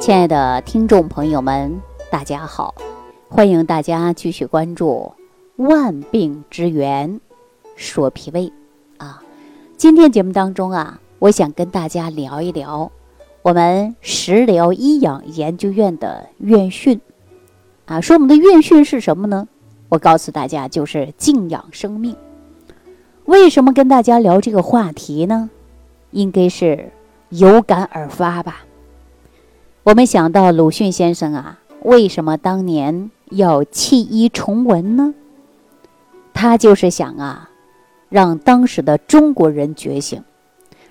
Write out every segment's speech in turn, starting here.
亲爱的听众朋友们，大家好！欢迎大家继续关注《万病之源说脾胃》啊。今天节目当中啊，我想跟大家聊一聊我们食疗医养研究院的院训啊。说我们的院训是什么呢？我告诉大家，就是静养生命。为什么跟大家聊这个话题呢？应该是有感而发吧。我们想到鲁迅先生啊，为什么当年要弃医从文呢？他就是想啊，让当时的中国人觉醒。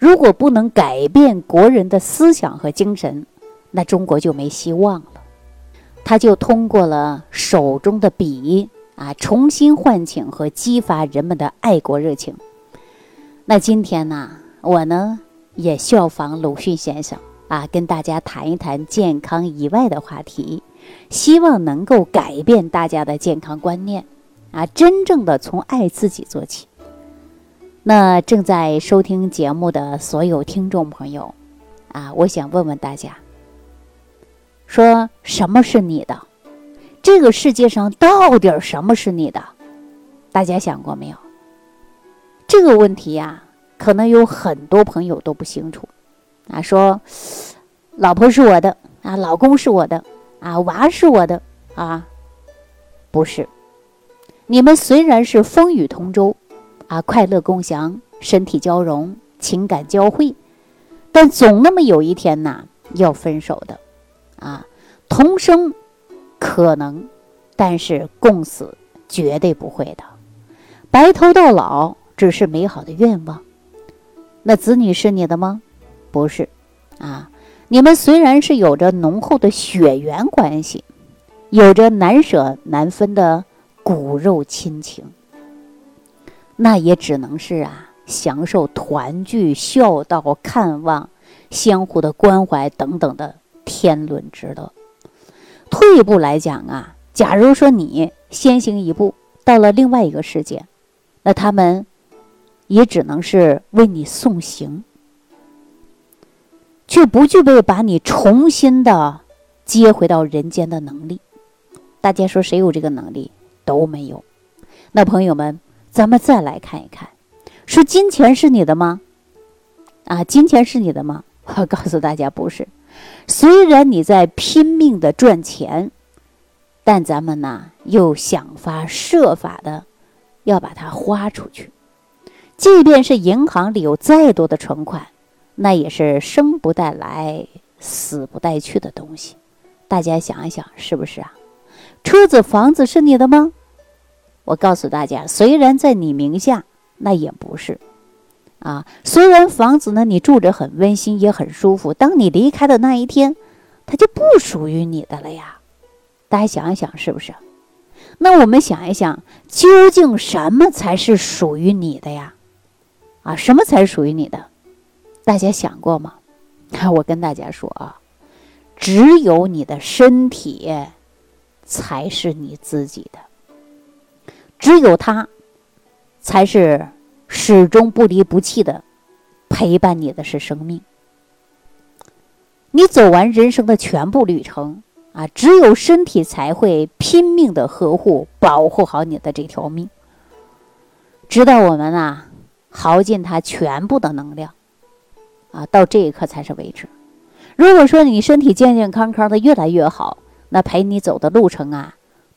如果不能改变国人的思想和精神，那中国就没希望了。他就通过了手中的笔啊，重新唤醒和激发人们的爱国热情。那今天呢，我呢也效仿鲁迅先生。啊，跟大家谈一谈健康以外的话题，希望能够改变大家的健康观念，啊，真正的从爱自己做起。那正在收听节目的所有听众朋友，啊，我想问问大家，说什么是你的？这个世界上到底什么是你的？大家想过没有？这个问题呀，可能有很多朋友都不清楚。啊，说，老婆是我的啊，老公是我的啊，娃是我的啊，不是。你们虽然是风雨同舟，啊，快乐共享，身体交融，情感交汇，但总那么有一天呐，要分手的，啊，同生可能，但是共死绝对不会的。白头到老只是美好的愿望。那子女是你的吗？不是，啊，你们虽然是有着浓厚的血缘关系，有着难舍难分的骨肉亲情，那也只能是啊，享受团聚、孝道、看望、相互的关怀等等的天伦之乐。退一步来讲啊，假如说你先行一步到了另外一个世界，那他们也只能是为你送行。却不具备把你重新的接回到人间的能力。大家说谁有这个能力？都没有。那朋友们，咱们再来看一看，说金钱是你的吗？啊，金钱是你的吗？我告诉大家，不是。虽然你在拼命的赚钱，但咱们呢又想法设法的要把它花出去。即便是银行里有再多的存款。那也是生不带来，死不带去的东西，大家想一想，是不是啊？车子、房子是你的吗？我告诉大家，虽然在你名下，那也不是。啊，虽然房子呢，你住着很温馨，也很舒服，当你离开的那一天，它就不属于你的了呀。大家想一想，是不是？那我们想一想，究竟什么才是属于你的呀？啊，什么才是属于你的？大家想过吗？我跟大家说啊，只有你的身体才是你自己的，只有它才是始终不离不弃的陪伴你的是生命。你走完人生的全部旅程啊，只有身体才会拼命的呵护、保护好你的这条命，直到我们啊耗尽它全部的能量。啊，到这一刻才是为止。如果说你身体健健康康的越来越好，那陪你走的路程啊，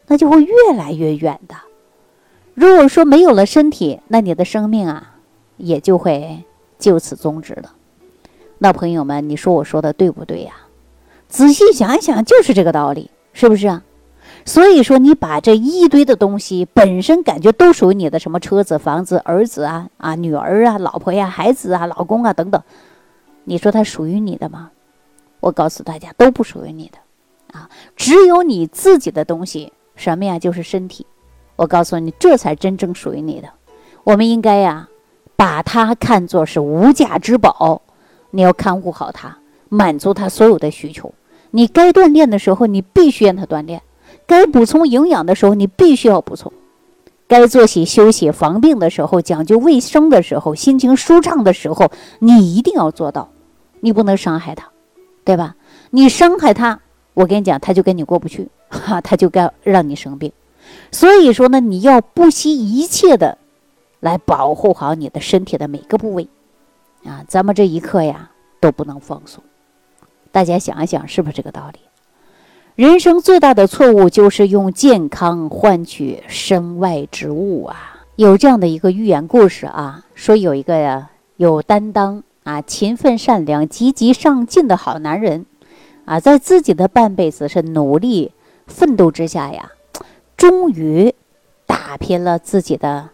那就会越来越远的。如果说没有了身体，那你的生命啊，也就会就此终止了。那朋友们，你说我说的对不对呀？仔细想一想，就是这个道理，是不是啊？所以说，你把这一堆的东西本身感觉都属于你的，什么车子、房子、儿子啊啊、女儿啊、老婆呀、孩子啊、老公啊等等。你说它属于你的吗？我告诉大家，都不属于你的，啊，只有你自己的东西，什么呀？就是身体。我告诉你，这才真正属于你的。我们应该呀，把它看作是无价之宝，你要看护好它，满足它所有的需求。你该锻炼的时候，你必须让它锻炼；该补充营养的时候，你必须要补充；该作息休息、防病的时候，讲究卫生的时候，心情舒畅的时候，你一定要做到。你不能伤害他，对吧？你伤害他，我跟你讲，他就跟你过不去，哈，他就该让你生病。所以说呢，你要不惜一切的来保护好你的身体的每个部位啊！咱们这一刻呀都不能放松。大家想一想，是不是这个道理？人生最大的错误就是用健康换取身外之物啊！有这样的一个寓言故事啊，说有一个呀有担当啊、勤奋善良、积极上进的好男人啊，在自己的半辈子是努力奋斗之下呀。终于打拼了自己的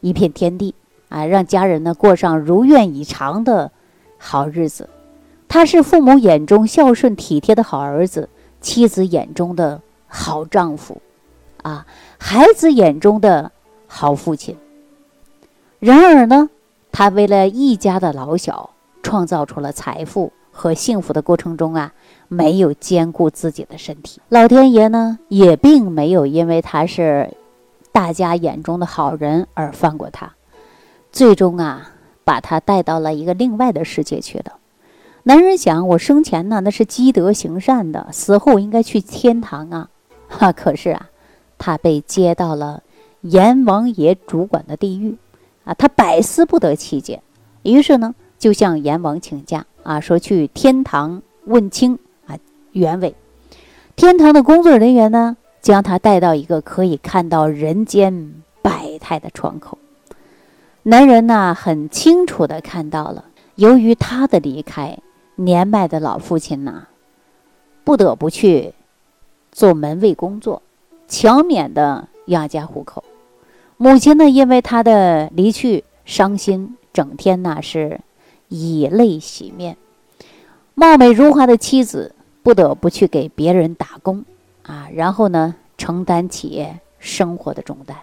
一片天地啊，让家人呢过上如愿以偿的好日子。他是父母眼中孝顺体贴的好儿子，妻子眼中的好丈夫，啊，孩子眼中的好父亲。然而呢，他为了一家的老小，创造出了财富和幸福的过程中啊。没有兼顾自己的身体，老天爷呢也并没有因为他是大家眼中的好人而放过他，最终啊把他带到了一个另外的世界去了。男人想，我生前呢那是积德行善的，死后应该去天堂啊，哈！可是啊，他被接到了阎王爷主管的地狱啊，他百思不得其解，于是呢就向阎王请假啊，说去天堂问清啊。原委，天堂的工作人员呢，将他带到一个可以看到人间百态的窗口。男人呢，很清楚的看到了，由于他的离开，年迈的老父亲呢，不得不去做门卫工作，强勉的养家糊口。母亲呢，因为他的离去伤心，整天呢是以泪洗面。貌美如花的妻子。不得不去给别人打工，啊，然后呢，承担起生活的重担。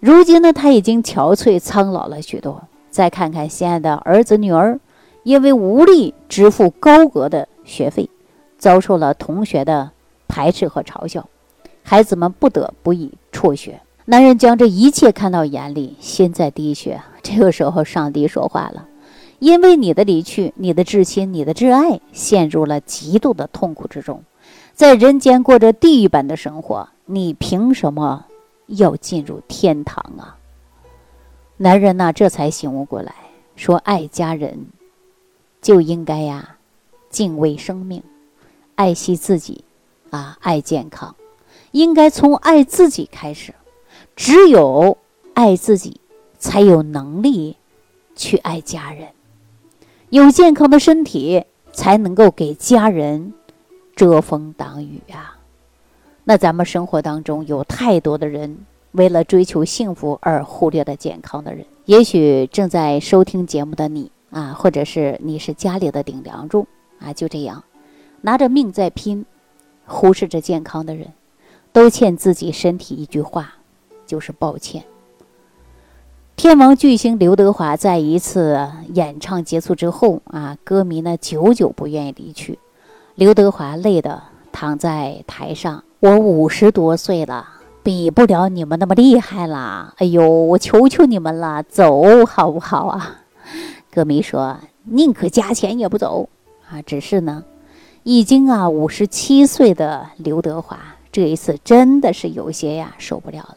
如今呢，他已经憔悴苍老了许多。再看看心爱的儿子女儿，因为无力支付高额的学费，遭受了同学的排斥和嘲笑，孩子们不得不以辍学。男人将这一切看到眼里，心在滴血。这个时候，上帝说话了。因为你的离去，你的至亲，你的挚爱，陷入了极度的痛苦之中，在人间过着地狱般的生活。你凭什么要进入天堂啊？男人呢，这才醒悟过来，说：“爱家人，就应该呀，敬畏生命，爱惜自己，啊，爱健康，应该从爱自己开始。只有爱自己，才有能力去爱家人。”有健康的身体，才能够给家人遮风挡雨啊！那咱们生活当中有太多的人，为了追求幸福而忽略了健康的人。也许正在收听节目的你啊，或者是你是家里的顶梁柱啊，就这样拿着命在拼，忽视着健康的人，都欠自己身体一句话，就是抱歉。天王巨星刘德华在一次演唱结束之后啊，歌迷呢久久不愿意离去。刘德华累得躺在台上，我五十多岁了，比不了你们那么厉害啦。哎呦，我求求你们了，走好不好啊？歌迷说宁可加钱也不走啊。只是呢，已经啊五十七岁的刘德华这一次真的是有些呀受不了了。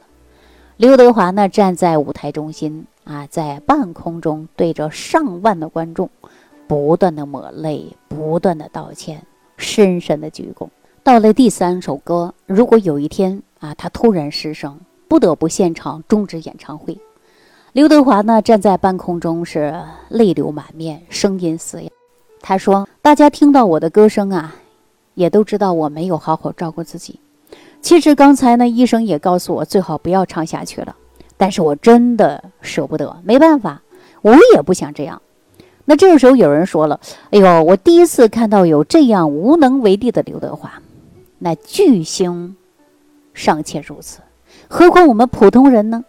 刘德华呢，站在舞台中心啊，在半空中对着上万的观众，不断的抹泪，不断的道歉，深深的鞠躬。到了第三首歌，如果有一天啊，他突然失声，不得不现场终止演唱会，刘德华呢，站在半空中是泪流满面，声音嘶哑。他说：“大家听到我的歌声啊，也都知道我没有好好照顾自己。”其实刚才呢，医生也告诉我最好不要唱下去了，但是我真的舍不得，没办法，我也不想这样。那这个时候有人说了：“哎呦，我第一次看到有这样无能为力的刘德华，那巨星尚且如此，何况我们普通人呢？”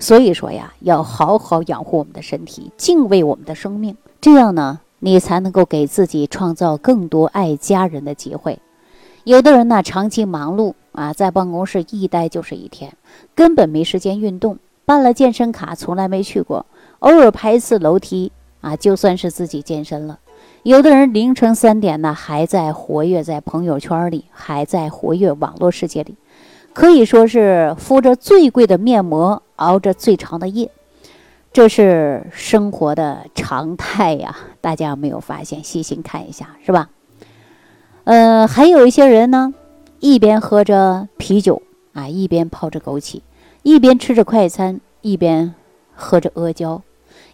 所以说呀，要好好养护我们的身体，敬畏我们的生命，这样呢，你才能够给自己创造更多爱家人的机会。有的人呢，长期忙碌。啊，在办公室一待就是一天，根本没时间运动。办了健身卡，从来没去过，偶尔爬一次楼梯啊，就算是自己健身了。有的人凌晨三点呢，还在活跃在朋友圈里，还在活跃网络世界里，可以说是敷着最贵的面膜，熬着最长的夜，这是生活的常态呀。大家有没有发现？细心看一下，是吧？呃，还有一些人呢，一边喝着啤酒啊，一边泡着枸杞，一边吃着快餐，一边喝着阿胶，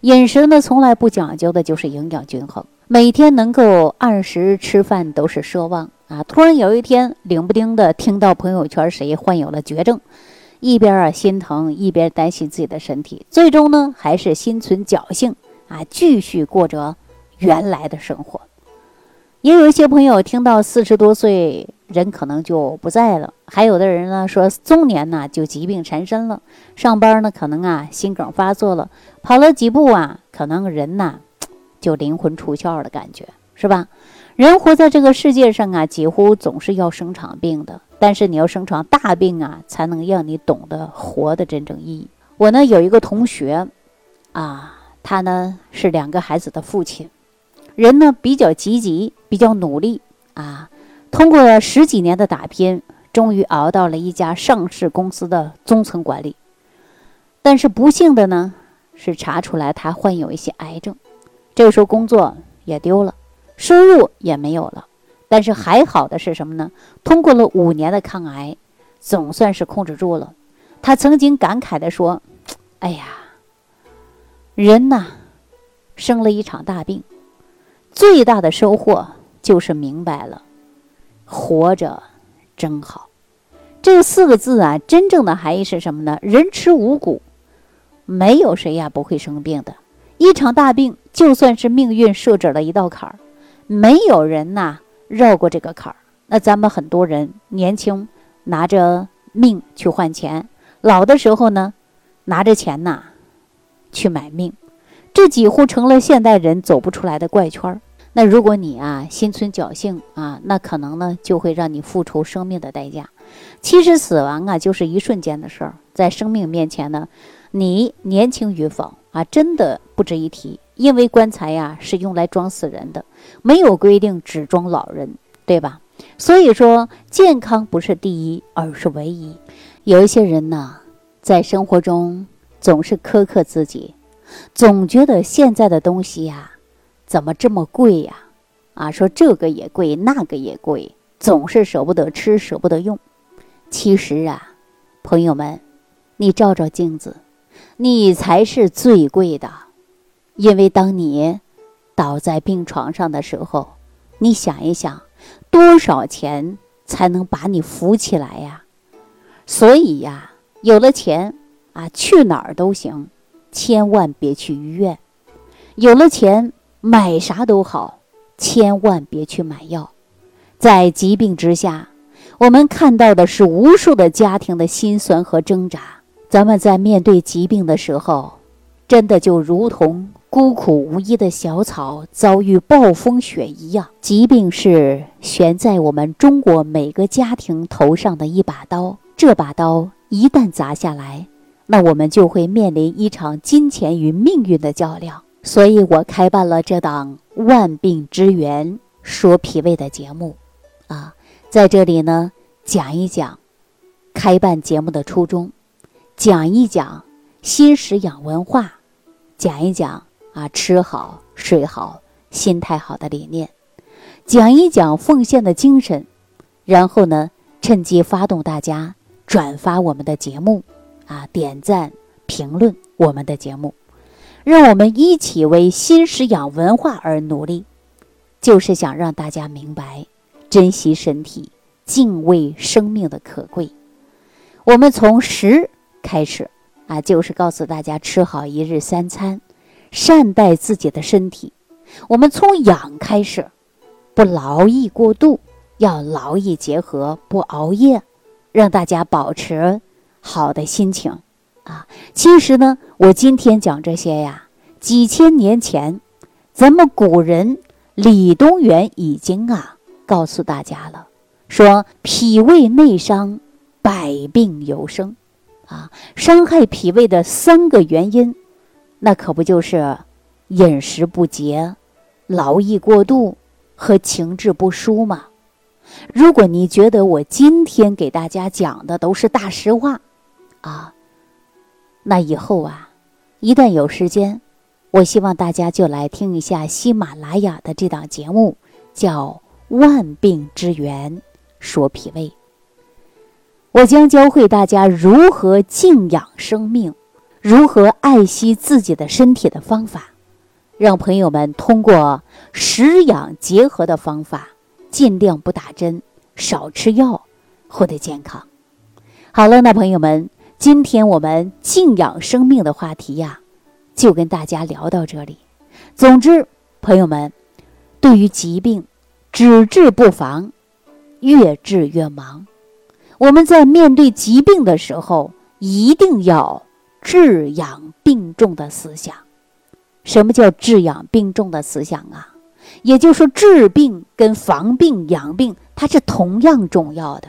饮食呢从来不讲究的就是营养均衡。每天能够按时吃饭都是奢望啊！突然有一天，冷不丁的听到朋友圈谁患有了绝症，一边啊心疼，一边担心自己的身体，最终呢还是心存侥幸啊，继续过着原来的生活。也有一些朋友听到四十多岁人可能就不在了，还有的人呢说中年呢就疾病缠身了，上班呢可能啊心梗发作了，跑了几步啊可能人呐。就灵魂出窍的感觉，是吧？人活在这个世界上啊，几乎总是要生场病的。但是你要生场大病啊，才能让你懂得活的真正意义。我呢有一个同学，啊，他呢是两个孩子的父亲，人呢比较积极，比较努力啊。通过十几年的打拼，终于熬到了一家上市公司的中层管理。但是不幸的呢，是查出来他患有一些癌症。这个时候工作也丢了，收入也没有了，但是还好的是什么呢？通过了五年的抗癌，总算是控制住了。他曾经感慨地说：“哎呀，人呐，生了一场大病，最大的收获就是明白了，活着真好。”这四个字啊，真正的含义是什么呢？人吃五谷，没有谁呀不会生病的。一场大病，就算是命运设置了一道坎儿，没有人呐绕过这个坎儿。那咱们很多人年轻拿着命去换钱，老的时候呢拿着钱呐去买命，这几乎成了现代人走不出来的怪圈儿。那如果你啊心存侥幸啊，那可能呢就会让你付出生命的代价。其实死亡啊就是一瞬间的事儿，在生命面前呢，你年轻与否？啊，真的不值一提，因为棺材呀是用来装死人的，没有规定只装老人，对吧？所以说，健康不是第一，而是唯一。有一些人呢，在生活中总是苛刻自己，总觉得现在的东西呀，怎么这么贵呀？啊，说这个也贵，那个也贵，总是舍不得吃，舍不得用。其实啊，朋友们，你照照镜子。你才是最贵的，因为当你倒在病床上的时候，你想一想，多少钱才能把你扶起来呀？所以呀，有了钱啊，去哪儿都行，千万别去医院；有了钱，买啥都好，千万别去买药。在疾病之下，我们看到的是无数的家庭的辛酸和挣扎。咱们在面对疾病的时候，真的就如同孤苦无依的小草遭遇暴风雪一样。疾病是悬在我们中国每个家庭头上的一把刀，这把刀一旦砸下来，那我们就会面临一场金钱与命运的较量。所以我开办了这档《万病之源说脾胃》的节目，啊，在这里呢讲一讲开办节目的初衷。讲一讲新食养文化，讲一讲啊吃好睡好心态好的理念，讲一讲奉献的精神，然后呢趁机发动大家转发我们的节目，啊点赞评论我们的节目，让我们一起为新食养文化而努力，就是想让大家明白珍惜身体、敬畏生命的可贵。我们从食。开始，啊，就是告诉大家吃好一日三餐，善待自己的身体。我们从养开始，不劳逸过度，要劳逸结合，不熬夜，让大家保持好的心情。啊，其实呢，我今天讲这些呀，几千年前，咱们古人李东垣已经啊告诉大家了，说脾胃内伤，百病由生。啊，伤害脾胃的三个原因，那可不就是饮食不节、劳逸过度和情志不舒吗？如果你觉得我今天给大家讲的都是大实话，啊，那以后啊，一旦有时间，我希望大家就来听一下喜马拉雅的这档节目，叫《万病之源说脾胃》。我将教会大家如何静养生命，如何爱惜自己的身体的方法，让朋友们通过食养结合的方法，尽量不打针，少吃药，获得健康。好了，那朋友们，今天我们静养生命的话题呀，就跟大家聊到这里。总之，朋友们，对于疾病，只治不防，越治越忙。我们在面对疾病的时候，一定要治养病重的思想。什么叫治养病重的思想啊？也就是说，治病跟防病养病，它是同样重要的。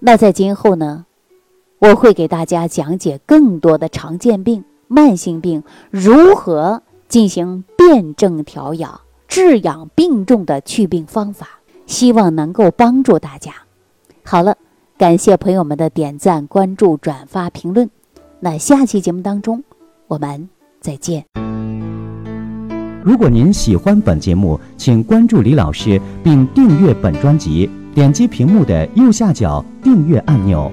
那在今后呢，我会给大家讲解更多的常见病、慢性病如何进行辨证调养、治养病重的祛病方法，希望能够帮助大家。好了，感谢朋友们的点赞、关注、转发、评论。那下期节目当中，我们再见。如果您喜欢本节目，请关注李老师并订阅本专辑，点击屏幕的右下角订阅按钮。